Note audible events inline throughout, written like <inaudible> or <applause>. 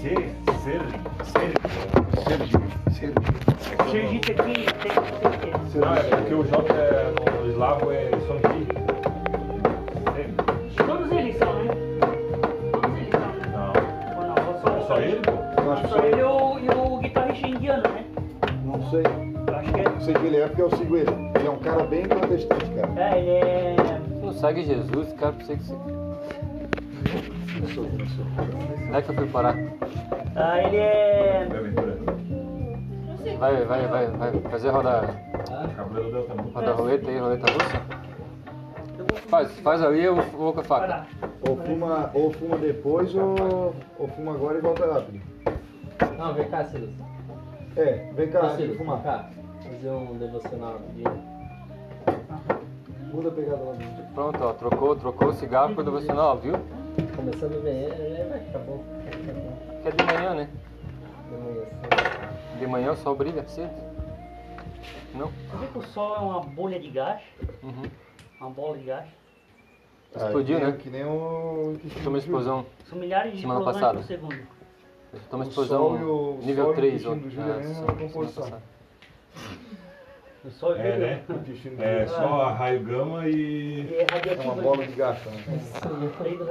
Ser, ser, ser. Sergi. Sergi. Sergipe aqui tem que ser? Não, é porque o J é, no eslavo é. Todos eles são, né? Todos eles são, né? Não. Não? É só ele? Eu acho que Só ele e o, e o guitarrista indiano, né? Não sei. Eu acho que é. Eu sei ele é porque eu sigo ele. Ele é um cara bem protestante, cara. É, ele é. Não segue Jesus, cara, pra você que você. É que eu fui parar? Ah, ele é. Vai, vai, vai, vai fazer roda, Cabelo deu também. roda roleta aí, roleta russa? Faz, faz ali, eu vou com a faca. Ou fuma, ou fuma depois ou, ou fuma agora e volta rápido. Não, vem cá, Silas. É, vem cá, Silas, vem fumar. cá. Fazer um devocional rapidinho. Muda a pegada lá dentro. Pronto, ó, trocou, trocou o cigarro por devocional, viu? Começando bem, é, vai ficar bom. Que é de manhã, né? De manhã assim. De manhã o sol brilha cedo. Não? Você vê que o sol é uma bolha de gás? Uhum. Uma bola de gás? Explodiu, que nem- né? Que nem o. que Toma explosão. São milhares de Semana explosões passada. por segundo. Toma O explosão sol e o- o nível sol e o 3. intestino ó. do Júlio Ah, é a mesma semana composição. passada. O sol É, né? O do É só raio gama e. é É uma bola de gasto, né?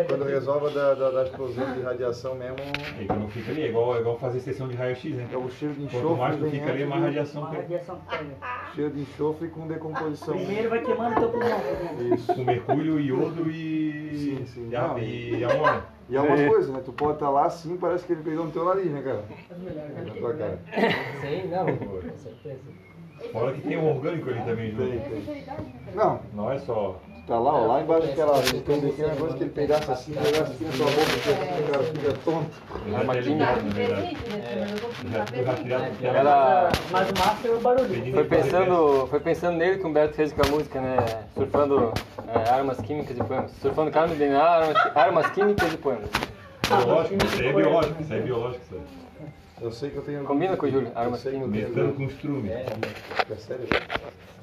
Quando resolve da, da, da explosão de radiação mesmo, Aí que não fica ali, é igual, é igual fazer sessão de raio-x, né? é o cheiro de Quanto mais tu enxofre. fica ali, vem mais radiação Uma pega. radiação pega. <laughs> Cheiro de enxofre com decomposição. Primeiro vai queimando teu pulmão. exemplo. Isso. Com mercúrio, iodo e. Sim, sim. E, a, Não, e amônia. E é uma É. coisa, né? Tu pode estar lá assim, parece que ele peidou no teu nariz, né, cara? Na tua cara. Sim, não, com certeza. Fora que tem um orgânico ali também, Tem, Júlio. tem. Não, Não é só. tá lá, ó, lá embaixo daquela tem aquele negócio que ele peidasse assim, pegasse aqui na tua boca, o cara fica tonto. Verdade. Já, já criado porque ela- Ela Mas o massa é o barulho. foi pensando, foi pensando nele que o Humberto fez com a música, né? Surfando é, armas químicas e poemas. Surfando carne de armas, armas químicas e poemas. Biológico, isso aí é biológico, isso aí é biológico. Isso aí. Eu sei que eu tenho. Combina com o Júlio, Eu armas sei que eu químicas. tenho- Mesclando com estrume. É, É sério?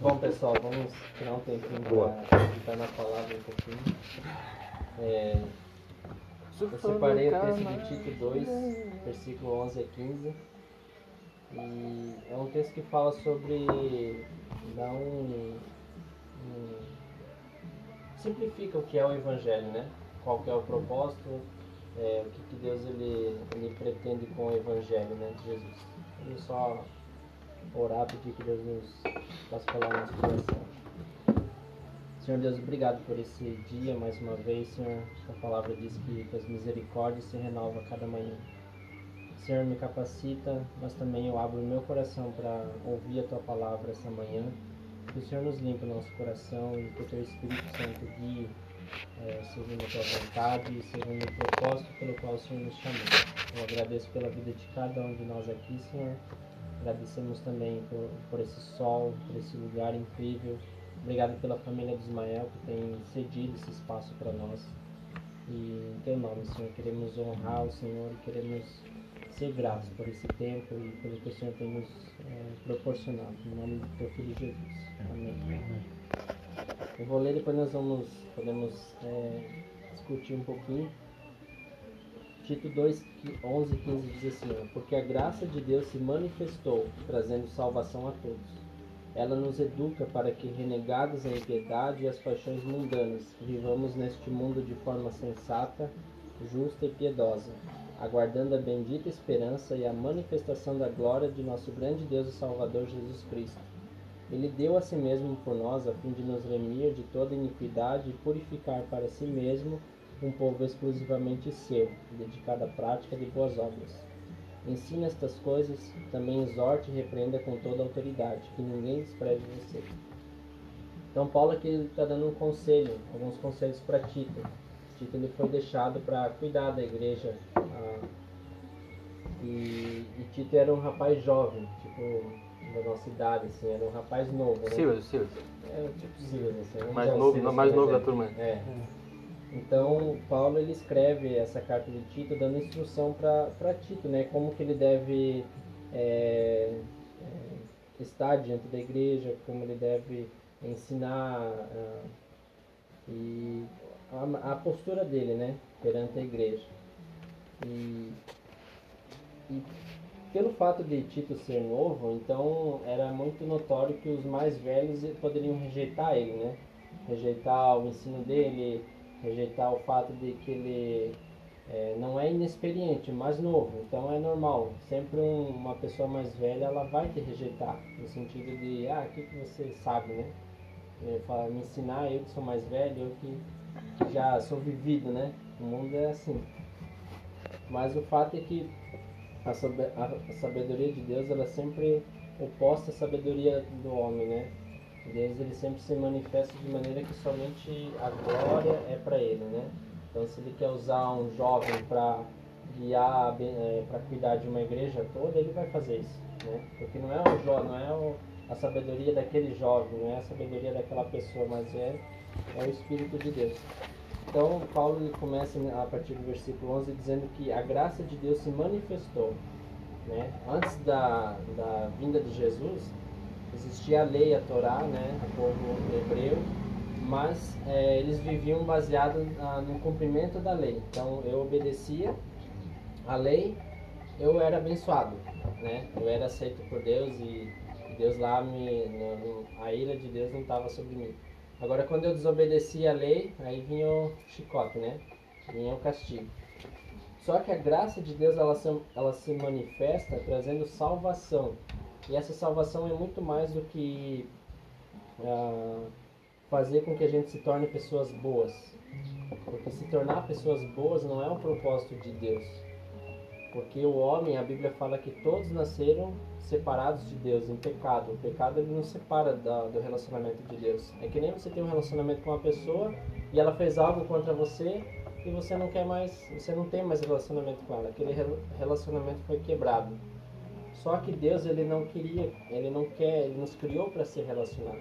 Bom, pessoal, vamos tirar um tempinho Boa. para entrar na palavra um pouquinho. É, eu separei o texto de Tito 2, versículo 11 a 15. E é um texto que fala sobre. dá um. um- simplifica o que é o Evangelho, né? Qual que é o propósito, é, o que, que Deus ele, ele pretende com o Evangelho né, de Jesus. Vamos só orar, pedir que Deus nos possa falar no nosso coração. Senhor Deus, obrigado por esse dia mais uma vez, Senhor. A palavra diz que as misericórdias se renovam a cada manhã. Senhor, me capacita, mas também eu abro o meu coração para ouvir a tua palavra essa manhã. Que o Senhor nos limpe o nosso coração e que o teu Espírito Santo guie eh, segundo a tua vontade e segundo o propósito pelo qual o Senhor nos chamou. Eu agradeço pela vida de cada um de nós aqui, Senhor. Agradecemos também por, por esse sol, por esse lugar incrível. Obrigado pela família de Ismael que tem cedido esse espaço para nós. E em teu nome, Senhor, queremos honrar o Senhor e queremos ser gratos por esse tempo e pelo que o Senhor tem nos eh, proporcionado. Em nome do teu filho Jesus. Amém. Eu vou ler, depois nós vamos, podemos eh, discutir um pouquinho. Tito 2, 11 e 15 diz assim, porque a graça de Deus se manifestou, trazendo salvação a todos. Ela nos educa para que, renegados a impiedade e as paixões mundanas, vivamos neste mundo de forma sensata, justa e piedosa, aguardando a bendita esperança e a manifestação da glória de nosso grande Deus e Salvador Jesus Cristo. Ele deu a si mesmo por nós, a fim de nos remir de toda iniquidade e purificar para si mesmo um povo exclusivamente seu, dedicado à prática de boas obras. Ensine estas coisas, também exorte e repreenda com toda autoridade, que ninguém despreze você. Então Paulo aqui está dando um conselho, alguns conselhos para Tito. Tito ele foi deixado para cuidar da igreja. ah, e, e Tito era um rapaz jovem, tipo da nossa idade, assim, era um rapaz novo. Né? Silas, Silas. É tipo Silas, assim. vamos Mais novo, Silas mais novo da exemplo. turma. É. Então, Paulo ele escreve essa carta de Tito dando instrução para Tito, né? Como que ele deve é, é, estar diante da igreja, como ele deve ensinar ah, e a, a postura dele, né? Perante a igreja. E e pelo fato de Tito ser novo, então era muito notório que os mais velhos poderiam rejeitar ele, né? Rejeitar o ensino dele, rejeitar o fato de que ele é, não é inexperiente, mas novo. Então é normal. Sempre um, uma pessoa mais velha ela vai te rejeitar no sentido de ah, o que, que você sabe, né? É, fala, me ensinar eu que sou mais velho, eu que, que já sou vivido, né? O mundo é assim. Mas o fato é que a, sabe- a sabedoria de Deus ela é sempre oposta à sabedoria do homem, né? Deus ele sempre se manifesta de maneira que somente a glória é para ele, né? Então se ele quer usar um jovem para guiar, para cuidar de uma igreja toda, ele vai fazer isso, né? Porque não é o jo, não é o, a sabedoria daquele jovem, não é a sabedoria daquela pessoa, mas é é o Espírito de Deus. Então, Paulo ele começa né, a partir do versículo 11 dizendo que a graça de Deus se manifestou. Né? Antes da, da vinda de Jesus, existia a lei, a Torá, né? o povo hebreu, mas eh, eles viviam baseado ah, no cumprimento da lei. Então, eu obedecia a lei, eu era abençoado, né? eu era aceito por Deus e Deus lá, me, a ira de Deus não estava sobre mim. Agora, quando eu desobedecia a lei, aí vinha o chicote, né? Vinha o castigo. Só que a graça de Deus, ela se, ela se manifesta trazendo salvação. E essa salvação é muito mais do que ah, fazer com que a gente se torne pessoas boas. Porque se tornar pessoas boas não é o propósito de Deus. Porque o homem, a Bíblia fala que todos nasceram separados de Deus, em pecado. O pecado ele nos separa da, do relacionamento de Deus. É que nem você tem um relacionamento com uma pessoa e ela fez algo contra você e você não quer mais, você não tem mais relacionamento com ela. Aquele rel- relacionamento foi quebrado. Só que Deus ele não queria, ele não quer, ele nos criou para ser relacionado.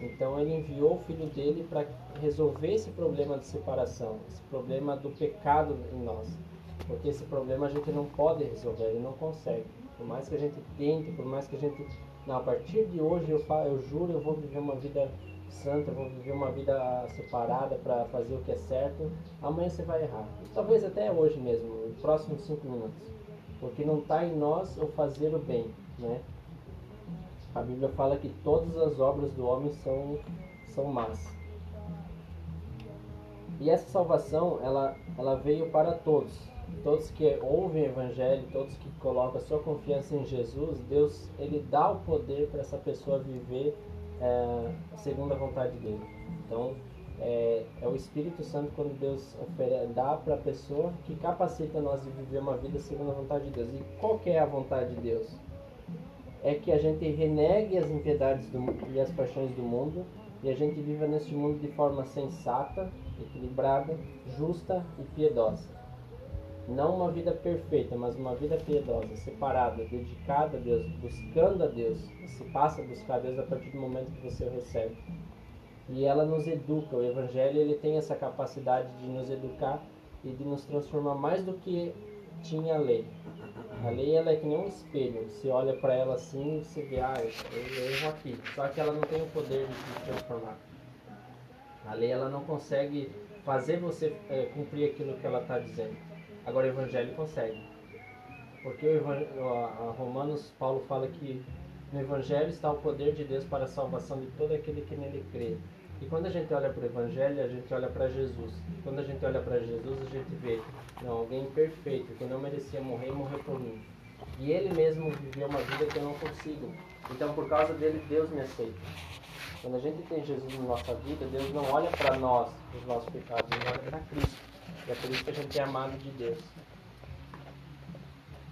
Então ele enviou o filho dele para resolver esse problema de separação, esse problema do pecado em nós. Porque esse problema a gente não pode resolver, ele não consegue. Por mais que a gente tente, por mais que a gente. Não, a partir de hoje eu, fa- eu juro, eu vou viver uma vida santa, eu vou viver uma vida separada para fazer o que é certo. Amanhã você vai errar. Talvez até hoje mesmo, nos próximos cinco minutos. Porque não está em nós o fazer o bem, né? A Bíblia fala que todas as obras do homem são, são más. E essa salvação, ela, ela veio para todos. Todos que ouvem o Evangelho, todos que colocam a sua confiança em Jesus, Deus ele dá o poder para essa pessoa viver é, segundo a vontade dele. Então, é, é o Espírito Santo quando Deus ofere- dá para a pessoa que capacita nós de viver uma vida segundo a vontade de Deus. E qual que é a vontade de Deus? É que a gente renegue as impiedades do, e as paixões do mundo e a gente viva neste mundo de forma sensata, equilibrada, justa e piedosa. Não uma vida perfeita, mas uma vida piedosa, separada, dedicada a Deus, buscando a Deus. Você passa a buscar a Deus a partir do momento que você o recebe. E ela nos educa. O Evangelho ele tem essa capacidade de nos educar e de nos transformar mais do que tinha a lei. A lei ela é que nem um espelho. Você olha para ela assim e você vê, ah, eu, erro aqui. Só que ela não tem o poder de te transformar. A lei ela não consegue fazer você eh, cumprir aquilo que ela está dizendo. Agora o Evangelho consegue. Porque o a- Romanos, Paulo fala que no Evangelho está o poder de Deus para a salvação de todo aquele que nele crê. E quando a gente olha para o Evangelho, a gente olha para Jesus. Quando a gente olha para Jesus, a gente vê não, alguém perfeito, que não merecia morrer e morreu por mim. E ele mesmo viveu uma vida que eu não consigo. Então, por causa dele, Deus me aceita. Quando a gente tem Jesus na nossa vida, Deus não olha para nós, os nossos pecados, ele olha para Cristo. É por isso que a gente é amado de Deus.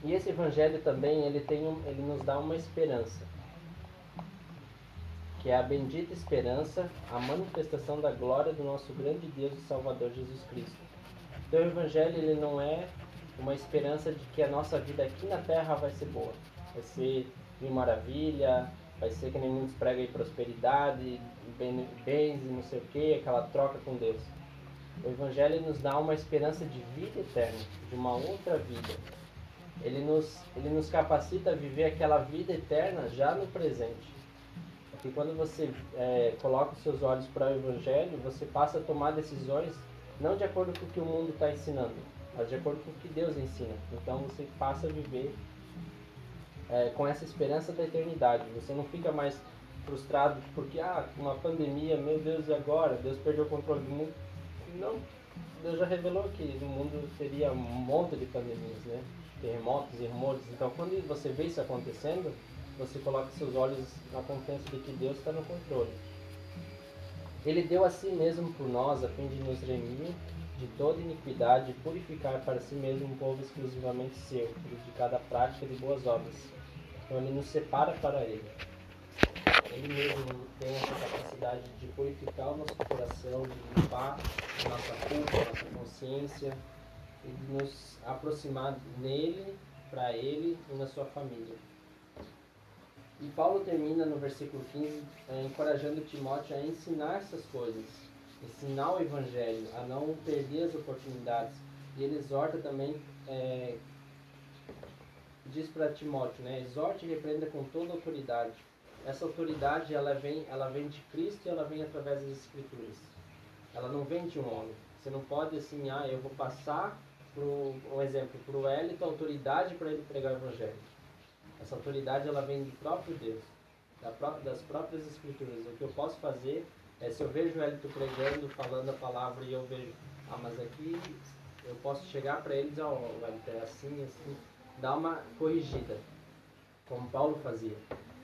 E esse evangelho também, ele tem um, ele nos dá uma esperança. Que é a bendita esperança, a manifestação da glória do nosso grande Deus e Salvador Jesus Cristo. Então o evangelho ele não é uma esperança de que a nossa vida aqui na terra vai ser boa. Vai ser mil maravilha, vai ser que nem muitos pregam aí prosperidade, bens e não sei o que, aquela troca com Deus. O Evangelho nos dá uma esperança de vida eterna, de uma outra vida. Ele nos, ele nos capacita a viver aquela vida eterna já no presente. Porque quando você é, coloca os seus olhos para o Evangelho, você passa a tomar decisões não de acordo com o que o mundo está ensinando, mas de acordo com o que Deus ensina. Então você passa a viver é, com essa esperança da eternidade. Você não fica mais frustrado porque, ah, uma pandemia, meu Deus, e agora? Deus perdeu o controle do mundo. Não, Deus já revelou que no mundo seria um monte de pandemias, né? Terremotos e rumores. Então, quando você vê isso acontecendo, você coloca seus olhos na confiança de que Deus está no controle. Ele deu a si mesmo por nós, a fim de nos remir de toda iniquidade e purificar para si mesmo um povo exclusivamente seu, dedicado à prática de boas obras. Então ele nos separa para ele. Ele mesmo tem essa capacidade de purificar o nosso coração, de limpar a nossa culpa, a nossa consciência e de nos aproximar nele, para ele e na sua família. E Paulo termina no versículo 15 eh, encorajando Timóteo a ensinar essas coisas, ensinar o evangelho, a não perder as oportunidades. E ele exorta também, eh, diz para Timóteo, né, exorte e repreenda com toda autoridade. Essa autoridade ela vem, ela vem de Cristo e ela vem através das Escrituras. Ela não vem de um homem. Você não pode assim, ah, eu vou passar pro, um exemplo para o Elito autoridade para ele pregar o evangelho. Essa autoridade ela vem do próprio Deus, da pró das próprias escrituras. O que eu posso fazer é se eu vejo o Elito pregando, falando a palavra e eu vejo, ah, mas aqui eu posso chegar para ele e dizer, é assim, assim, dar uma corrigida, como Paulo fazia.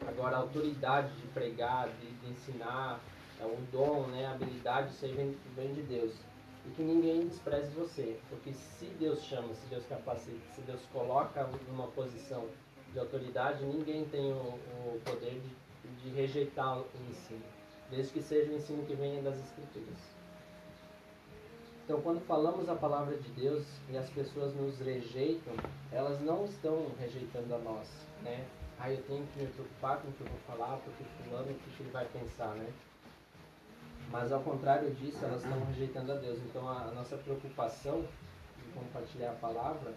Agora a autoridade de pregar, de, de ensinar, é o dom, né, a habilidade, aí vem, vem de Deus e que ninguém despreze você, porque se Deus chama, se Deus capacita, se Deus coloca numa posição de autoridade, ninguém tem o, o poder de, de rejeitar o ensino, desde que seja o ensino que venha das Escrituras. Então, quando falamos a palavra de Deus e as pessoas nos rejeitam, elas não estão rejeitando a nós, né? Ah, eu tenho que me preocupar com o que eu vou falar, porque fulano, o que ele vai pensar, né? Mas ao contrário disso, elas estão rejeitando a Deus. Então a, nossa preocupação de compartilhar a palavra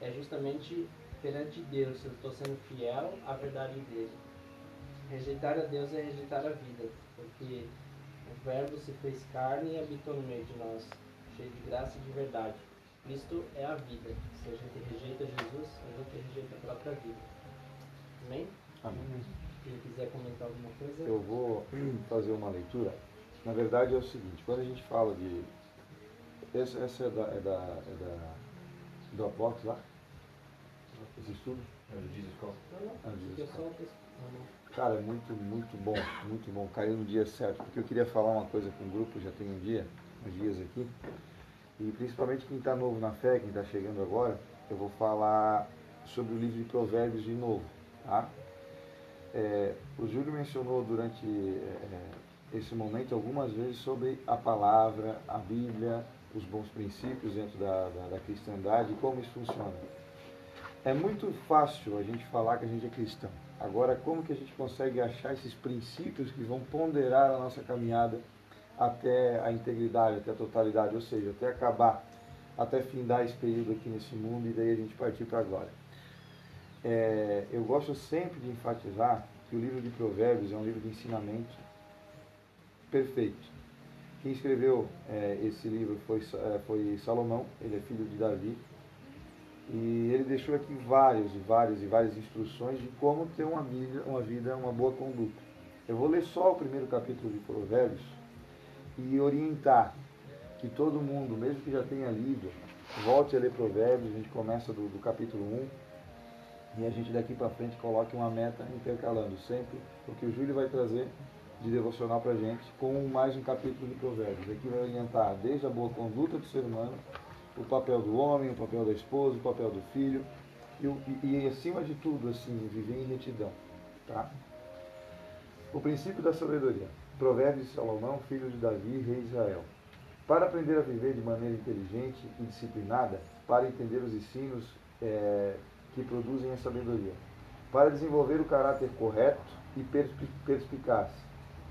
é justamente perante Deus, eu estou sendo fiel à verdade dele. Rejeitar a Deus é rejeitar a vida, porque o Verbo se fez carne e habitou no meio de nós, cheio de graça e de verdade. Cristo é a vida. Se a gente rejeita Jesus, a gente rejeita a própria vida. Amém? Amém. Quem quiser comentar alguma coisa? Eu vou fazer uma leitura. Na verdade é o seguinte, quando a gente fala de. Essa, essa é, da, é, da, é da, do Apóstolo lá? Esse estudo? É o Jesus Call. Não. Cara, é muito, muito bom, muito bom. Caiu no dia certo, porque eu queria falar uma coisa com o grupo, já tem um dia, uns dias aqui. E principalmente quem está novo na fé, quem está chegando agora, eu vou falar sobre o livro de Provérbios de novo, tá? É, o Júlio mencionou durante é, esse momento algumas vezes sobre a palavra, a Bíblia, os bons princípios dentro da, da, da cristandade e como isso funciona. É muito fácil a gente falar que a gente é cristão. Agora, como que a gente consegue achar esses princípios que vão ponderar a nossa caminhada até a integridade, até a totalidade, ou seja, até acabar, até findar esse período aqui nesse mundo e daí a gente partir para a glória. É, eu gosto sempre de enfatizar que o livro de Provérbios é um livro de ensinamento perfeito. Quem escreveu é, esse livro foi, é, foi Salomão, ele é filho de Davi, e ele deixou aqui várias e várias e várias instruções de como ter uma vida, uma vida, uma boa conduta. Eu vou ler só o primeiro capítulo de Provérbios e orientar que todo mundo, mesmo que já tenha lido, volte a ler Provérbios, a gente começa do, do capítulo 1 e a gente daqui para frente coloque uma meta intercalando sempre o que o Júlio vai trazer de devocional para gente com mais um capítulo de Provérbios. Aqui vai orientar desde a boa conduta do ser humano o papel do homem, o papel da esposa, o papel do filho e, e- e, acima de tudo, assim, viver em retidão. Tá? O princípio da sabedoria. Provérbios de Salomão, filho de Davi, rei de Israel. Para aprender a viver de maneira inteligente e disciplinada, para entender os ensinos eh, que produzem a sabedoria, para desenvolver o caráter correto e perspi- perspicaz,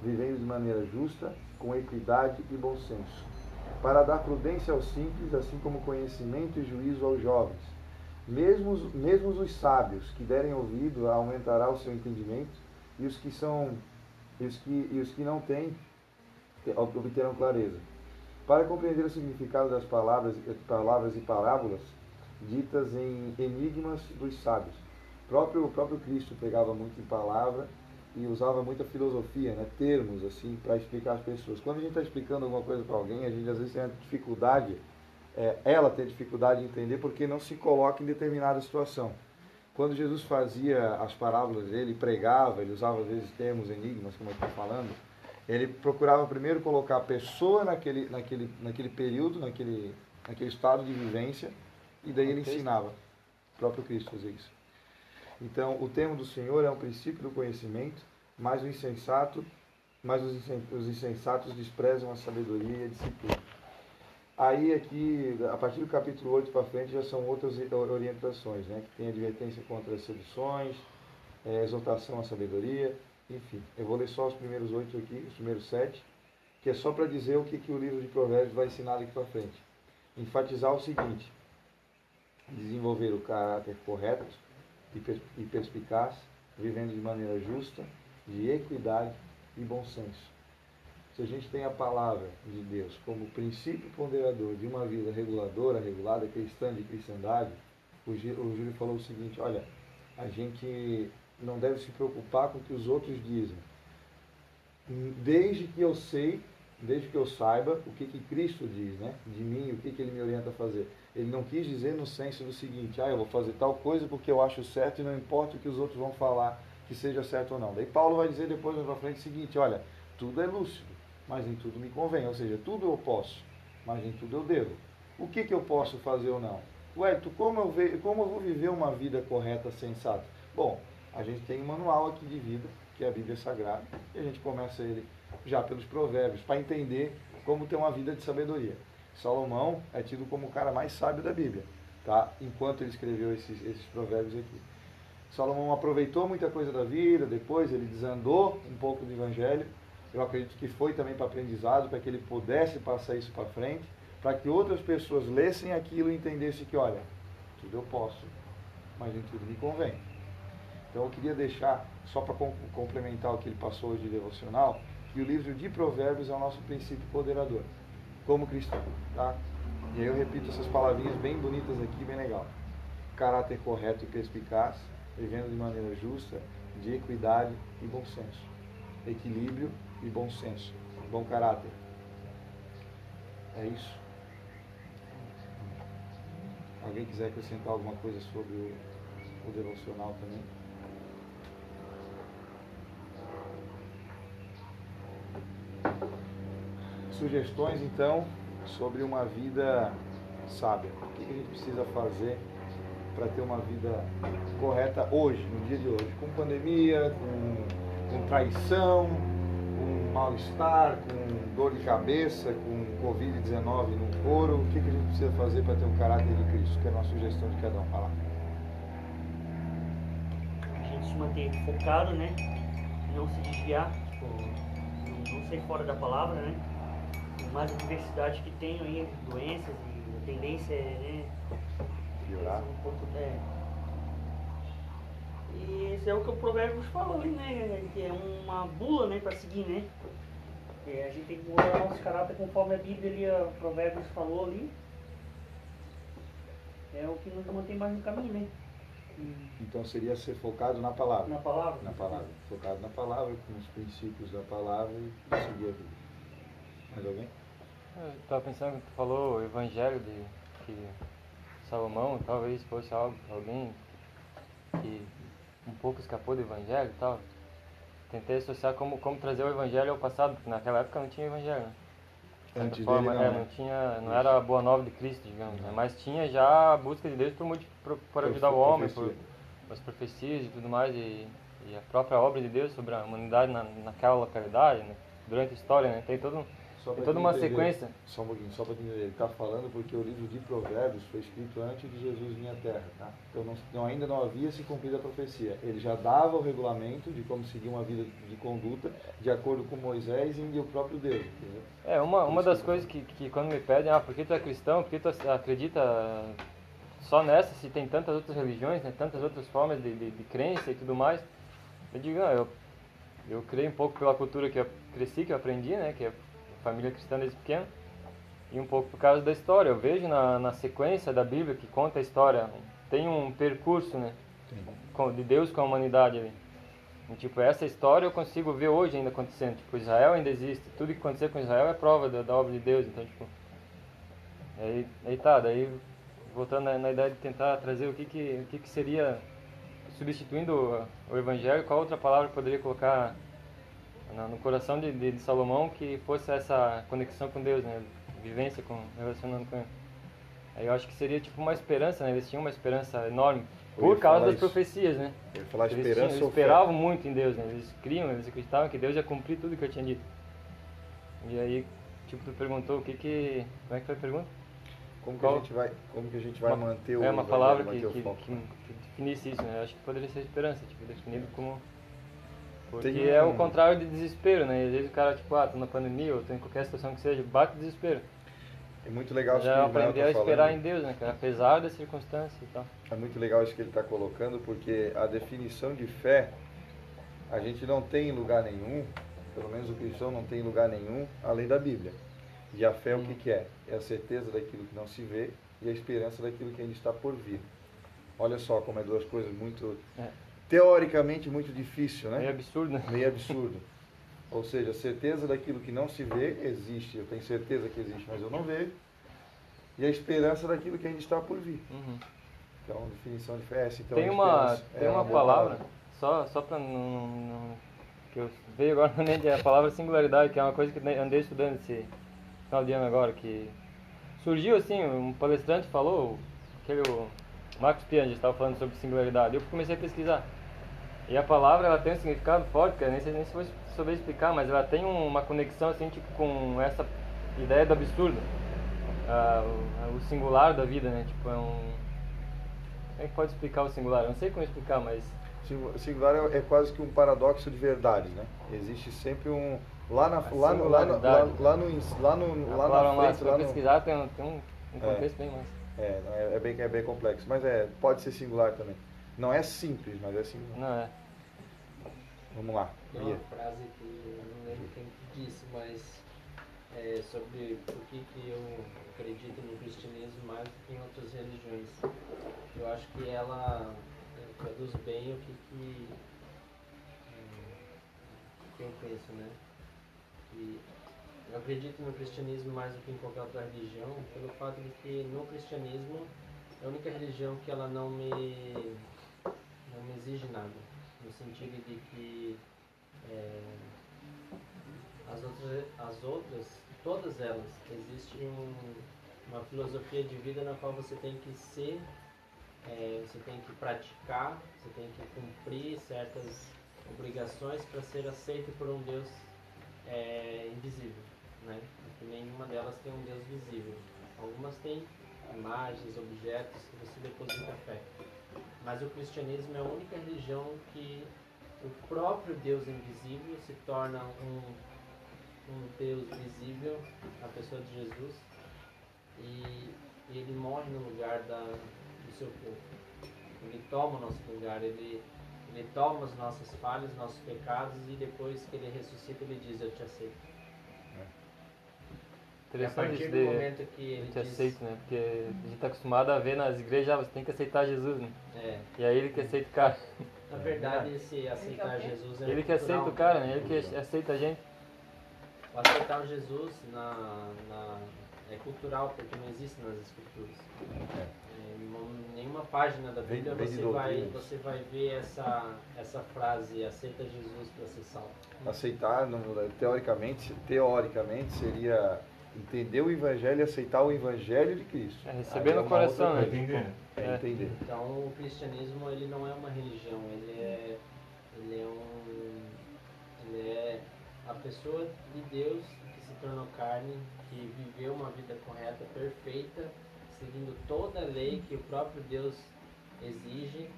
vivendo de maneira justa, com equidade e bom senso, para dar prudência aos simples, assim como conhecimento e juízo aos jovens. Mesmo mesmo os sábios que derem ouvido aumentará o seu entendimento, e os que são e os que, e os que não têm te- obterão clareza. Para compreender o significado das palavras, palavras e parábolas ditas em enigmas dos sábios. O próprio, o próprio Cristo pegava muito em palavra e usava muita filosofia, né, termos assim, para explicar às pessoas. Quando a gente está explicando alguma coisa para alguém, a gente às vezes tem dificuldade, é, ela tem dificuldade de entender porque não se coloca em determinada situação. Quando Jesus fazia as parábolas dele, pregava, ele usava às vezes termos, enigmas, como eu estou falando, ele procurava primeiro colocar a pessoa naquele, naquele, naquele período, naquele, naquele estado de vivência, e daí ele ensinava. O próprio Cristo fazia isso. Então, o termo do Senhor é um princípio do conhecimento, mas o insensato, mas os insensatos desprezam a sabedoria e a disciplina. Aí aqui, a partir do capítulo 8 para frente, já são outras orientações, né? Que tem advertência contra as seduções, é, exortação à sabedoria, enfim. Eu vou ler só os primeiros oito aqui, os primeiros sete, que é só para dizer o que, que o livro de provérbios vai ensinar daqui para frente. Enfatizar o seguinte, desenvolver o caráter correto, e perspicaz, vivendo de maneira justa, de equidade e bom senso. Se a gente tem a palavra de Deus como princípio ponderador de uma vida reguladora, regulada, cristã, de cristandade, o Júlio falou o seguinte, olha, a gente não deve se preocupar com o que os outros dizem. Desde que eu sei, desde que eu saiba o que, que Cristo diz, né? De mim, o que, que ele me orienta a fazer. Ele não quis dizer no senso do seguinte, ah, eu vou fazer tal coisa porque eu acho certo e não importa o que os outros vão falar que seja certo ou não. Daí Paulo vai dizer depois na frente o seguinte, olha, tudo é lúcido, mas em tudo me convém, ou seja, tudo eu posso, mas em tudo eu devo. O que, que eu posso fazer ou não? Ué, tu, como, eu ve, como eu vou viver uma vida correta, sensata? Bom, a gente tem um manual aqui de vida, que é a Bíblia Sagrada, e a gente começa ele já pelos provérbios, para entender como ter uma vida de sabedoria. Salomão é tido como o cara mais sábio da Bíblia, tá? enquanto ele escreveu esses, esses provérbios aqui. Salomão aproveitou muita coisa da vida, depois ele desandou um pouco do Evangelho. Eu acredito que foi também para aprendizado, para que ele pudesse passar isso para frente, para que outras pessoas lessem aquilo e entendessem que, olha, tudo eu posso, mas em tudo me convém. Então eu queria deixar, só para complementar o que ele passou hoje de devocional, que o livro de Provérbios é o nosso princípio poderador como cristão, tá? E aí eu repito essas palavrinhas bem bonitas aqui, bem legal. Caráter correto e perspicaz, vivendo de maneira justa, de equidade e bom senso. Equilíbrio e bom senso. Bom caráter. É isso. Alguém quiser acrescentar alguma coisa sobre o, o devocional também? Sugestões, então, sobre uma vida sábia. O que a gente precisa fazer para ter uma vida correta hoje, no dia de hoje? Com pandemia, com, com traição, com mal-estar, com dor de cabeça, com Covid-19 no couro. O que a gente precisa fazer para ter um caráter de Cristo? Que é a nossa sugestão de cada um falar. A gente se manter focado, né? Não se desviar, tipo, não sair fora da palavra, né? Mais a diversidade que tem aí, doenças e a tendência é né, piorar. Um pouco, é. E esse é o que o Provérbios falou, né? Que é uma bula né, para seguir, né? É, a gente tem que mudar nosso caráter conforme a Bíblia ali, o Provérbios falou ali. É o que nos mantém mais no caminho, né? Então seria ser focado na palavra. Na palavra? Na palavra. Focado na palavra, com os princípios da palavra e seguir a Bíblia. Mais alguém? Eu estava pensando que tu falou o evangelho de que Salomão talvez fosse algo, alguém que um pouco escapou do evangelho e tal. Tentei associar como, como trazer o evangelho ao passado, porque naquela época não tinha evangelho, né? Antes forma, dele, não, é, né? não tinha, não era a boa nova de Cristo, digamos, né? mas tinha já a busca de Deus por, por, ajudar o homem, por, por as profecias e tudo mais, e, e, a própria obra de Deus sobre a humanidade na, naquela localidade, né? durante a história, né? Tem todo um Pra toda uma entender, sequência. Só um pouquinho, só para entender. Ele está falando porque o livro de Provérbios foi escrito antes de Jesus vir à Terra, tá? Então não, não- ainda não havia se cumprido a profecia. Ele já dava o regulamento de como seguir uma vida de conduta de acordo com Moisés e o próprio Deus, entendeu? É, uma, uma das coisas que, que quando me pedem, ah, por que tu é cristão, por que tu acredita só nessa, se tem tantas outras religiões, né, tantas outras formas de, de, de crença e tudo mais, eu digo, ah, eu, eu creio um pouco pela cultura que eu cresci, que eu aprendi, né, que é família cristã desde pequeno, E um pouco por causa da história. Eu vejo na, na sequência da Bíblia que conta a história, tem um percurso, né? de Deus com a humanidade ali. E, tipo, essa história eu consigo ver hoje ainda acontecendo. Tipo, Israel ainda existe. Tudo que acontecer com Israel é prova da, da obra de Deus. Então, tipo, aí, aí tá, daí voltando na, na ideia de tentar trazer o que que, o que, que seria, substituindo o, o Evangelho, qual outra palavra poderia colocar no, coração de, de, de Salomão que fosse essa conexão com Deus, né? Vivência com, relacionando com ele. Aí eu acho que seria tipo uma esperança, né? Eles tinham uma esperança enorme. Por causa das isso. profecias, né? Eu falar Eles, esperança tinham, eles esperavam muito em Deus, né? Eles criam, eles acreditavam que Deus ia cumprir tudo que eu tinha dito. E aí, tipo, tu perguntou o que que... Como é que foi a pergunta? Como que Qual- a gente vai, como que a gente vai Uma- manter o É uma palavra que, que, que, que definisse isso, né? Eu acho que poderia ser esperança, tipo, definido como... Porque Tem é o contrário de desespero, né? Às vezes o cara, tipo, ah, tô na pandemia ou tô em qualquer situação que seja, bate desespero. É muito legal isso que Já o Israel aprender a tá esperar falando. em Deus, né, cara? Apesar das circunstâncias e tal. É muito legal isso que ele está colocando, porque a definição de fé a gente não tem em lugar nenhum, pelo menos o cristão não tem em lugar nenhum, além da Bíblia. E a fé o que, que é? É a certeza daquilo que não se vê e a esperança daquilo que ainda está por vir. Olha só como é duas coisas muito, É. teoricamente muito difícil, né? Meio absurdo, né? meio absurdo. Ou seja, a certeza daquilo que não se vê existe, eu tenho certeza que existe, mas eu não vejo. E a esperança daquilo que ainda está por vir. Uhum. Então, definição de fé. Então, tem uma, tem é uma boa palavra, só, só pra não, não- que eu veio agora <laughs> na mente, é a palavra singularidade, que é uma coisa que andei estudando esse final de ano agora, que surgiu assim, um palestrante falou, aquele o Marcos Piangi estava falando sobre singularidade, eu comecei a pesquisar. E a palavra ela tem um significado forte, cara, nem sei nem se vou souber explicar, mas ela tem um- uma conexão assim, tipo, com essa ideia do absurdo. Ah, o, o singular da vida, né? Tipo, é um. Como é que pode explicar o singular? Eu não sei como explicar, mas. Singu- Singular é, é quase que um paradoxo de verdade, né? Existe sempre um lá na lá no, lá, no, lá, lá no lá no lá na frente, se lá no, pesquisar, tem tem um, um É. contexto bem mais. é, é, é bem é bem complexo, mas é pode ser singular também. Não é simples, mas é singular. Não, é. Vamos lá. Tem uma frase que eu não lembro quem que disse, mas é sobre por que, que eu acredito no cristianismo mais do que em outras religiões. Eu acho que ela é, traduz bem o que, que, hum, que eu penso, né? E eu acredito no cristianismo mais do que em qualquer outra religião, pelo fato de que no cristianismo é a única religião que ela não me, não me exige nada no sentido de que é, as, outras, as outras, todas elas, existe um, uma filosofia de vida na qual você tem que ser, é, você tem que praticar, você tem que cumprir certas obrigações para ser aceito por um Deus é, invisível, né? Porque nenhuma delas tem um Deus visível. Algumas têm imagens, objetos que você deposita fé. Mas o cristianismo é a única religião que o próprio Deus invisível se torna um, um Deus visível, a pessoa de Jesus, e ele morre no lugar da, do seu povo. Ele toma o nosso lugar, ele, ele toma as nossas falhas, nossos pecados, e depois que ele ressuscita, ele diz: Eu te aceito. A Interessante isso do de. momento que ele te diz, aceito, né? Porque a gente tá acostumado a ver nas igrejas, ah, você tem que aceitar Jesus, né? É, E aí ele que aceita o cara. na verdade, esse aceitar Jesus é Ele que aceita o cara, né? Ele que aceita a gente. O aceitar Jesus na, na- é cultural, porque não existe nas escrituras. Em mo- nenhuma página da Bíblia vem você, vai, você vai ver essa, essa frase, aceita Jesus para ser salvo. Aceitar, teoricamente, teoricamente seria entender o evangelho e aceitar o evangelho de Cristo. É receber é no uma coração, outra né? coisa. Entender. É, É. entender. Então o cristianismo ele não é uma religião, ele é, ele é um ele é a pessoa de Deus que se tornou carne, que viveu uma vida correta, perfeita, seguindo toda a lei que o próprio Deus exige,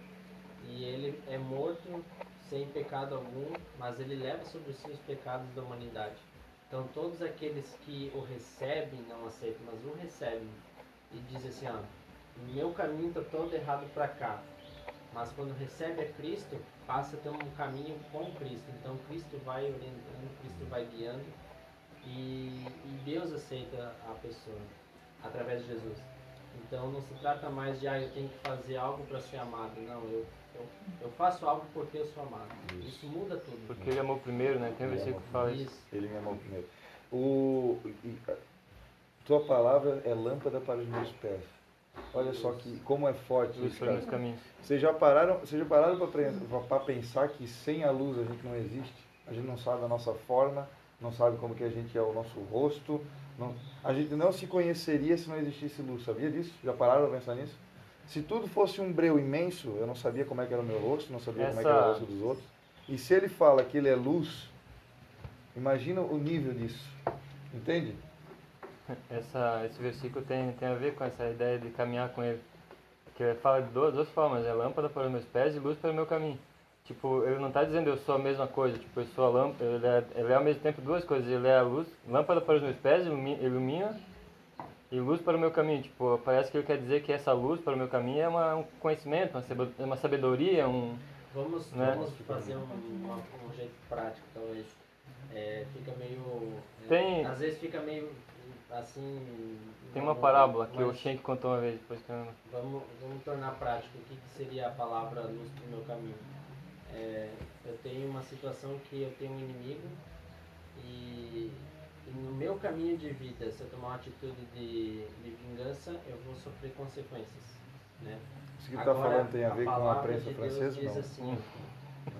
e ele é morto sem pecado algum, mas ele leva sobre si os pecados da humanidade. Então todos aqueles que o recebem não aceitam, mas o recebem e dizem assim, ó, meu caminho está todo errado para cá. Mas quando recebe a Cristo, passa a ter um caminho com Cristo. Então Cristo vai orientando, Cristo vai guiando. e, e Deus aceita a pessoa através de Jesus. Então não se trata mais de, ah, eu tenho que fazer algo para ser amado. Não, eu, eu, eu faço algo porque eu sou amado. Isso muda tudo. Porque ele amou primeiro, né? Tem um versículo que fala isso. Isso. Ele me amou primeiro. O, a- tua palavra é lâmpada para os meus pés. Olha só que como é forte isso, cara. caminhos. Vocês já pararam, vocês já pararam para pensar que sem a luz a gente não existe? A gente não sabe a nossa forma, não sabe como que a gente é o nosso rosto. Não, a gente não se conheceria se não existisse luz. Sabia disso? Já pararam para pensar nisso? Se tudo fosse um breu imenso, eu não sabia como é que era o meu rosto, não sabia como é que era o Essa- rosto dos outros. E se ele fala que ele é luz, imagina o nível disso. Entende? <laughs> Essa, esse versículo tem, tem a ver com essa ideia de caminhar com ele. Que ele fala de duas, duas formas, é lâmpada para os meus pés e luz para o meu caminho. Tipo, ele não está dizendo eu sou a mesma coisa, tipo, eu sou a lâmpada, ele é, ele é ao mesmo tempo duas coisas, ele é a luz, lâmpada para os meus pés, ilumi- ilumina, e luz para o meu caminho. Tipo, parece que ele quer dizer que essa luz para o meu caminho é uma, um conhecimento, uma uma sabedoria, um... Vamos, Né? vamos fazer um, uma- um jeito prático, talvez. É, fica meio. é, Tem- às vezes fica meio assim. Tem uma parábola que o mas Shenk contou uma vez, depois que eu. Vamos, vamos tornar prático. O que, que seria a palavra luz para o meu caminho? É, eu tenho uma situação que eu tenho um inimigo e, e no meu caminho de vida, se eu tomar uma atitude de, de vingança, eu vou sofrer consequências. Né? Isso que está falando tem a ver com a palavra prensa de Deus francesa? diz Não. assim,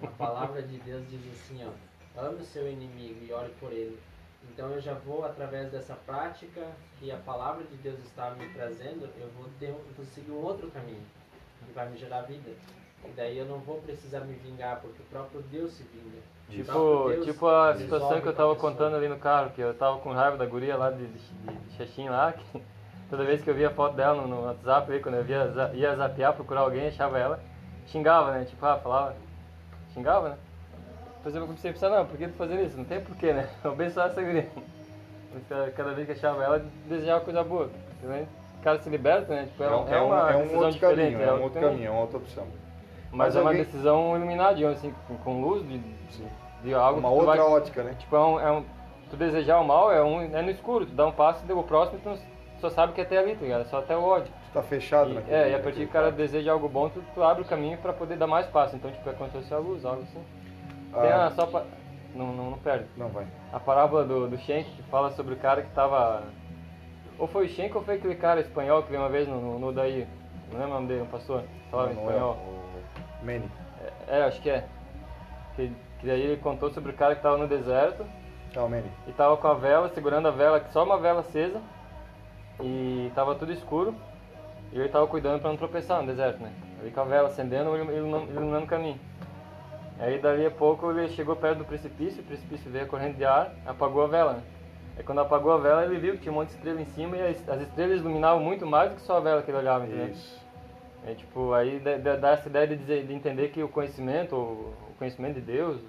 ó, a palavra de Deus diz assim, ó, ame o seu inimigo e ore por ele. Então eu já vou, através dessa prática que a palavra de Deus está me trazendo, eu vou, ter, vou seguir um outro caminho, que vai me gerar vida. E daí eu não vou precisar me vingar, porque o próprio Deus se vinga. Tipo, tipo a situação que eu tava contando ali no carro, que eu tava com raiva da guria lá de, de, de Xaxim lá, que <laughs> toda vez que eu via a foto dela no, no WhatsApp, aí, quando eu via, ia zapear, procurar alguém, achava ela, xingava, né? Tipo, ah, falava, xingava, né? Depois eu comecei a pensar, não, por que tu fazendo isso? Não tem porquê, né? <laughs> Eu abençoar essa guria. Então, Cada vez que achava ela, desejava coisa boa. né? O cara se liberta, né? Tipo, é, É um, é uma é um decisão outro diferente. caminho, é um é outro caminho, é uma outra opção. Mas, Mas é uma alguém- decisão iluminada, digamos assim, com, com luz de, Sim. de algo Uma outra vai, ótica, né? Tipo, é um, é um- tu desejar o mal é, um, é no escuro, tu dá um passo e o próximo tu só sabe que é até ali, tá ligado? É só até o ódio. Tu tá fechado E, naquele é, e a partir que o cara quadro. deseja algo bom, tu, tu abre o caminho pra poder dar mais passo. Então, tipo, é como se fosse a luz, algo assim. Tem Ah, a, só pa... não, não, não perde. Não vai. A parábola do, do Schenck que fala sobre o cara que tava... Ou foi o Schenck ou foi aquele cara espanhol que veio uma vez no, no, no daí. Não lembro o nome dele, um pastor. Falava em Não, não é o Manny. É, é, acho que é. Que, que daí ele contou sobre o cara que tava no deserto Não, Manny. e tava com a vela, segurando a vela, só uma vela acesa, e tava tudo escuro, e ele tava cuidando para não tropeçar no deserto, né? Ali com a vela acendendo, ele iluminando o caminho. Aí dali a pouco ele chegou perto do precipício, o precipício veio a corrente de ar, apagou a vela, né? Aí quando apagou a vela ele viu que tinha um monte de estrela em cima e as, as estrelas iluminavam muito mais do que só a vela que ele olhava, entendeu? Isso. É tipo, aí dá- essa ideia de, dizer, de entender que o conhecimento, o o conhecimento de Deus,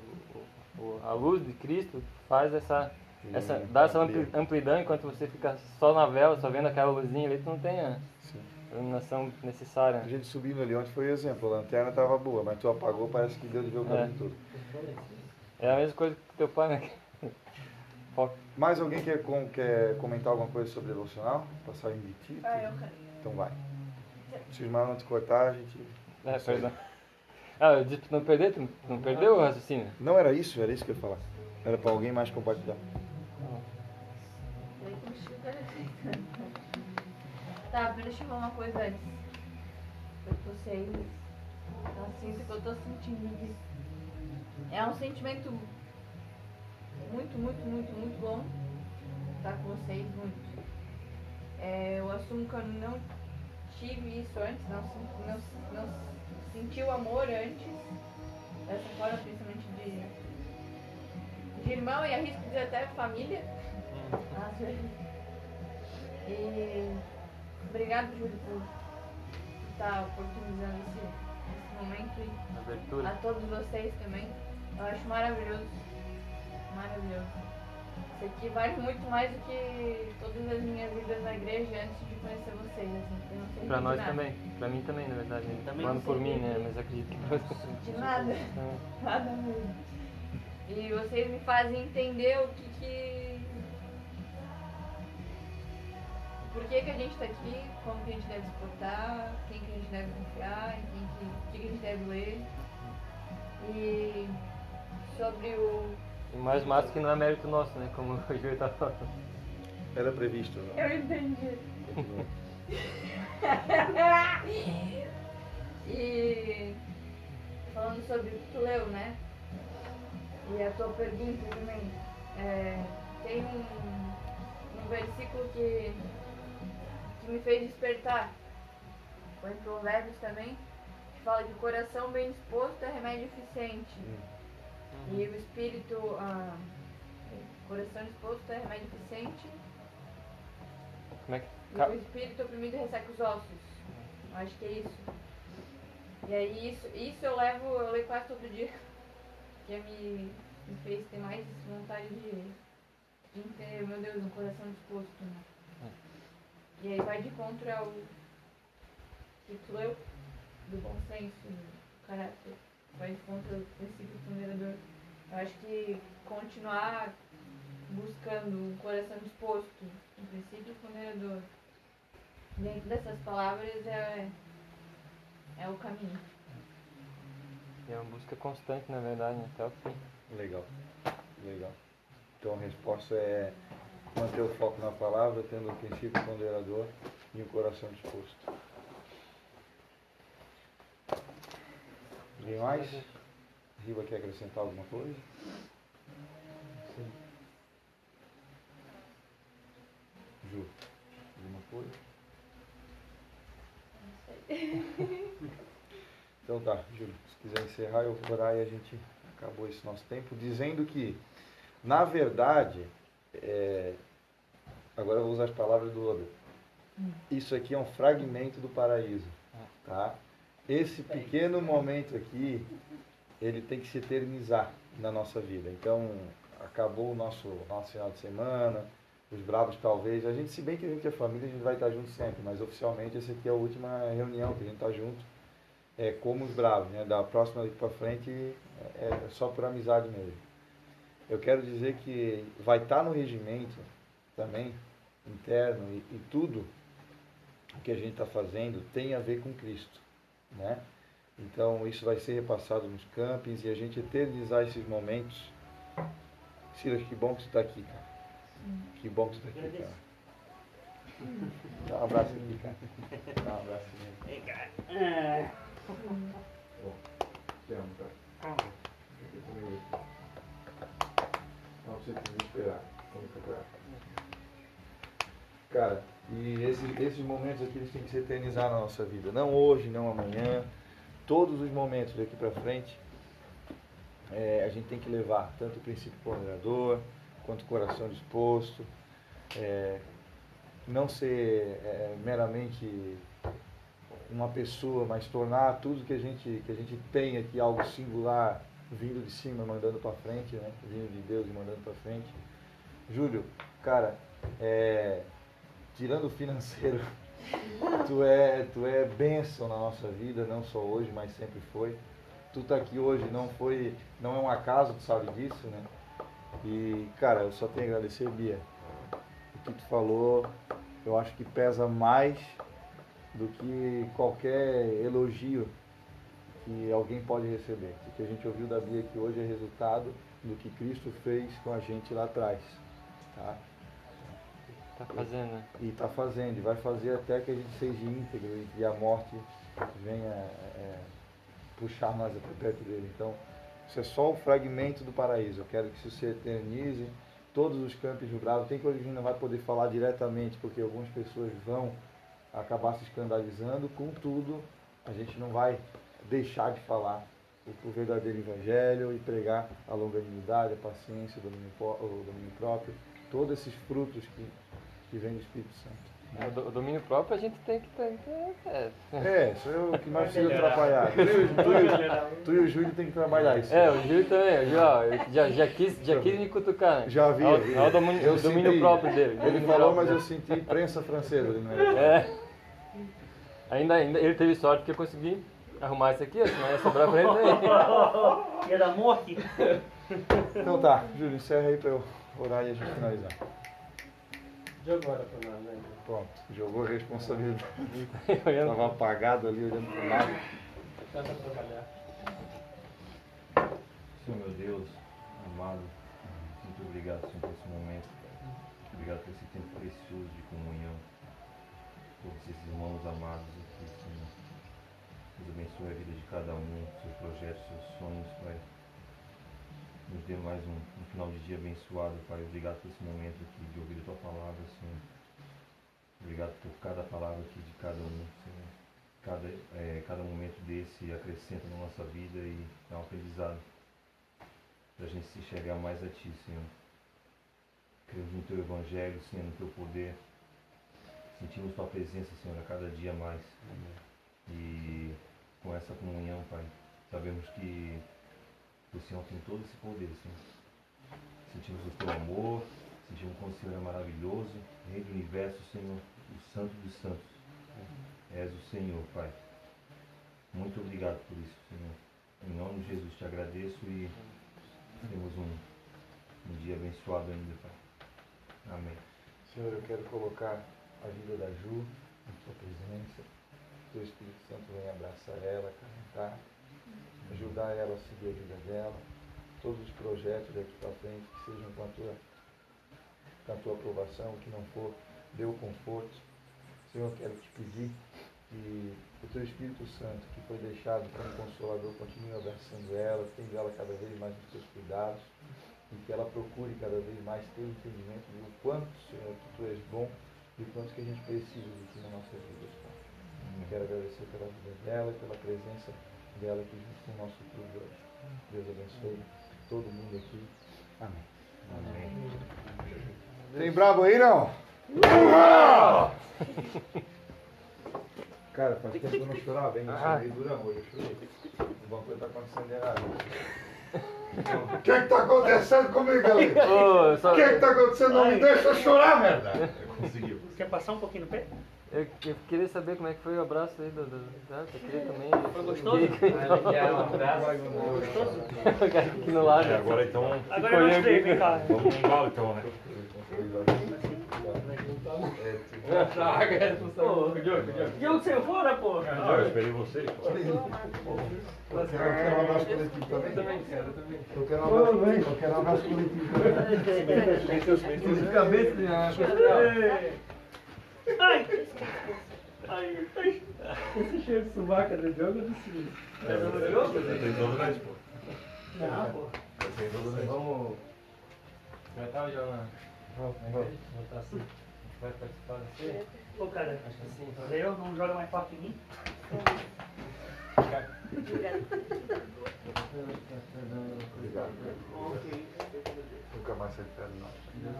o- o- a luz de Cristo faz essa, essa Sim, dá essa amplidão enquanto você fica só na vela, só vendo aquela luzinha ali, tu não tem a Sim. iluminação necessária. A gente subindo ali ontem foi exemplo. A lanterna tava boa, mas tu apagou, parece que deu de ver o caminho É. todo. É a mesma coisa que teu pai, né? <laughs> Mais alguém quer, com- quer comentar alguma coisa sobre devocional? Passar em ti? Ah, eu quero. Então vai. Se os irmãos não te cortar, a gente. É, perdão. Ah, eu disse pra tu não perder, tu não perdeu o raciocínio? Não era isso, era isso que eu ia falar. Era para alguém mais compartilhar. Tá, deixa eu falar uma coisa antes. Pra vocês. Eu sinto que eu tô sentindo. É um sentimento muito, muito, muito, muito bom estar com vocês, muito. É, eu assumo que eu não tive isso antes, não, não, não senti o amor antes, dessa forma, principalmente de, de irmão e arrisco dizer até família. Às vezes. E obrigado, Júlio, por estar oportunizando esse, esse momento e Abertura. a todos vocês também. Eu acho maravilhoso. Maravilhoso. Isso aqui vale muito mais do que todas as minhas vidas na igreja antes de conhecer vocês. Assim, Pra nós nada. também. Pra mim também, na verdade. Também Falando por mim, né? Mas acredito que pra você. De nada. É. Nada mesmo. E vocês me fazem entender o que, que por que, que a gente tá aqui, como que a gente deve se portar, quem que a gente deve confiar, em quem que, o que, que a gente deve ler. E sobre o. E mais massa que não é mérito nosso, né? Como <laughs> o Júlio tá falando. Era previsto, não? Eu entendi. <laughs> e falando sobre o que tu leu, né? E a tua pergunta também. É, tem um, um versículo que, que me fez despertar. Foi em Provérbios também, que fala que o coração bem disposto é remédio eficiente. E o espírito. Ah, coração disposto é remédio eficiente. Como é que. E o espírito oprimido resseca os ossos. Eu acho que é isso. E aí isso, isso eu levo, eu leio quase todo dia. Que me, me fez ter mais vontade de, de ter, meu Deus, um coração disposto. Né? E aí vai de contra o que tu leu do bom senso, do caráter. Vai de contra o princípio ponderador. Eu acho que continuar buscando um coração disposto, um princípio ponderador, dentro dessas palavras é, é o caminho. É uma busca constante, na verdade, né? até o fim. Legal, legal. Então a resposta é manter o foco na palavra, tendo o princípio ponderador e o coração disposto. Ninguém mais? Riva quer acrescentar alguma coisa? Sim. Ju, alguma coisa? <laughs> Então tá, Júlio, se quiser encerrar, eu vou orar e a gente acabou esse nosso tempo, dizendo que, na verdade, é, agora eu vou usar as palavras do Odo. Isso aqui é um fragmento do paraíso, tá? Esse pequeno momento aqui, ele tem que se eternizar na nossa vida. Então, acabou o nosso, nosso final de semana, os bravos talvez, a gente, se bem que a gente é família, a gente vai estar junto sempre, mas oficialmente essa aqui é a última reunião que a gente está junto é, como os bravos, né? Da próxima daqui para frente é, é só por amizade mesmo. Eu quero dizer que vai estar no regimento também, interno, e, e tudo que a gente está fazendo tem a ver com Cristo, né? Então isso vai ser repassado nos campings e a gente eternizar esses momentos. Silas, que bom que você está aqui, cara. Que bom que você está aqui, cara. Dá um abraço aqui, cara. Dá um abraço aqui. Cara. É. Te amo, cara. Aqui comigo. Não precisa me esperar. Vamos procurar. Cara, e esses, esses momentos aqui eles têm que se eternizar na nossa vida. Não hoje, não amanhã. Todos os momentos daqui pra frente é, a gente tem que levar tanto o princípio ponderador quanto o coração disposto. É, não ser é, meramente uma pessoa, mas tornar tudo que a gente, que a gente tem aqui algo singular, vindo de cima, mandando para frente, né? Vindo de Deus e mandando para frente. Júlio, cara, é, tirando o financeiro, tu é, tu é bênção na nossa vida, não só hoje, mas sempre foi. Tu tá aqui hoje não foi, não é um acaso, tu sabe disso, né? E, cara, eu só tenho a agradecer, Bia. O que tu falou, eu acho que pesa mais do que qualquer elogio que alguém pode receber. O que a gente ouviu da Bia aqui hoje é resultado do que Cristo fez com a gente lá atrás. Tá? Tá fazendo, né? E está fazendo, e vai fazer até que a gente seja íntegro e- a morte venha é, puxar nós para perto dele. Então, isso é só um fragmento do paraíso. Eu quero que isso se eternize. Todos os campos do Bravo, tem coisa que a gente não vai poder falar diretamente, porque algumas pessoas vão acabar se escandalizando. Contudo, a gente não vai deixar de falar o, verdadeiro evangelho e pregar a longanimidade, a paciência, o domínio, o domínio próprio, todos esses frutos que, que vêm do Espírito Santo. É, O do- o domínio próprio a gente tem que ter. É, É, sou eu que mais preciso atrapalhar. Tu, e o- tu, e o- tu e o Júlio tem que trabalhar isso. é o Júlio também, o ele já, já, quis, já quis me cutucar, né? Já vi. É o, é o domínio, Eu o domínio senti. próprio dele. Ele falou, mas eu senti prensa francesa ali no meu. É. Ainda, ainda ele teve sorte que eu consegui arrumar isso aqui, senão ia sobrar pra ele. <laughs> Ia dar morte? Então tá, Júlio, encerra aí pra eu orar e a gente finalizar. Jogou agora pra nós, né? Pronto, jogou a responsabilidade. <laughs> Estava apagado ali, olhando para o lado. Tenta trabalhar. Senhor meu Deus, amado, muito obrigado, Senhor, por esse momento. Obrigado por esse tempo precioso de comunhão. Todos esses irmãos amados aqui, Senhor. Deus abençoe a vida de cada um, seus projetos, seus sonhos, Pai. Nos dê mais um, um final de dia abençoado, Pai. Obrigado por esse momento aqui de ouvir a Tua palavra, Senhor. Obrigado por cada palavra aqui de cada um, Senhor. Cada, eh, cada momento desse acrescenta na nossa vida e é um aprendizado para a gente se enxergar mais a Ti, Senhor. Cremos no Teu Evangelho, Senhor, no Teu poder. Sentimos Tua presença, Senhor, a cada dia mais. E com essa comunhão, Pai, sabemos que o Senhor tem todo esse poder, Senhor. Sentimos o Teu amor, sentimos como o Senhor é maravilhoso, Rei do Universo, Senhor, o Santo dos Santos. És o Senhor, Pai. Muito obrigado por isso, Senhor. Em nome de Jesus te agradeço e temos um, um dia abençoado ainda, Pai. Amém. Senhor, eu quero colocar a vida da Ju em Tua presença. O Espírito Santo venha abraçar ela, calentar, ajudar ela a seguir a vida dela. Todos os projetos daqui para frente que sejam com a tua, com a tua aprovação, que não for, dê o conforto. Senhor, eu quero te pedir que o teu Espírito Santo, que foi deixado como consolador, continue abraçando ela, tendo ela cada vez mais nos teus cuidados e que ela procure cada vez mais ter o entendimento do quanto, Senhor, que tu és bom e o quanto que a gente precisa de ti na nossa vida. Eu quero agradecer pela vida dela e pela presença dela aqui junto com o nosso clube hoje. Deus abençoe todo mundo aqui. Amém. Amém. Tem brabo aí não? Cara, faz tempo que eu não chorava, hein? Eu chorei duro amor, eu chorei. Alguma coisa tá acontecendo errado. O que que tá acontecendo comigo, galera? Ô, eu, só, O que que tá acontecendo? Não me deixa chorar, merda! Conseguiu. Quer passar um pouquinho no pé? Eu, eu queria saber como é que foi o abraço aí do. do tá? Eu queria também. Foi gostoso? <laughs> Quer um abraço? Gostoso? O cara aqui no lado. É, agora então. Agora eu mostrei, vem cá. Vamos num galo então, né? Pô, Diogo, você fora, pô. Não, eu esperei vocês. pô. Eu quero, um abraço coletivo também. Eu quero um abraço coletivo. Eu quero um abraço coletivo também. Musicalmente, Ai! Ai, ai. Esse cheiro de suvaca do jogo é do seguinte. É, eu tenho todos nós, pô. Não, pô. Eu tenho todos nós. Vamos. Vai estar o João Vamos, vamos. Botar assim. Vai participar desse? Pô, cara, Acho que sim. eu não joga mais forte em mim? Obrigado. Ok. Nunca mais sai de perto, não. Deus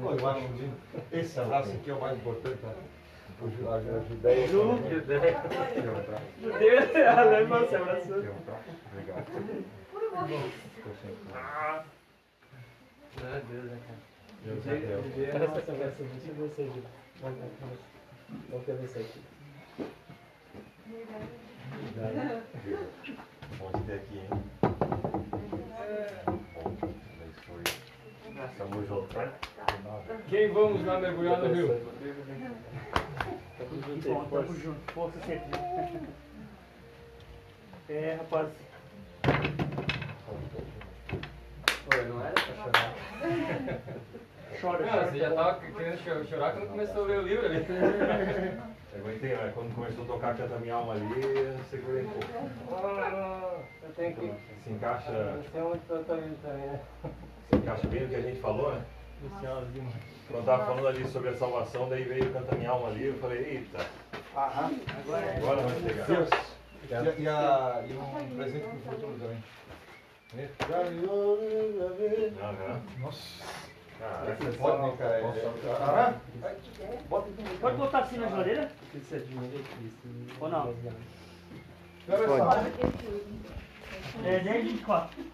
Pô, eu acho que esse abraço aqui é o mais importante, né? As ideias. Ju, Quer um abraço? Deus, ela irmã se abraçou. Obrigado. Sempre- Meu Deus, né, cara? Deus é. Essa conversa de você, Ju. Vamos ter você aqui. Bom te ter aqui, hein? Bom, abençoe. Tamo junto, tá? Quem vamos lá mergulhar no rio? Tamo Que junto bom, aí, tamo força. junto. Força sempre. É, rapaz. Pô, não era pra chorar. Chora, Não, chora. você já tava querendo cho- chorar quando começou a ler o livro ali. <laughs> Aguentei, mas quando começou a tocar Canta Minha Alma ali, eu segurei um pouco. Ah, Eu tenho que. Se encaixa, também, né? se encaixa bem no que a gente falou, né? Quando eu tava falando ali sobre a salvação, daí veio Canta Minha Alma ali, eu falei, eita, Aham. agora vai pegar. Deus. E, a- e, a, e um presente pro futuro também. Nossa. Caraca, Você pode, né, cara? Então. Pode botar assim na geladeira? É Cristo. Ou não? Só. É 10 24.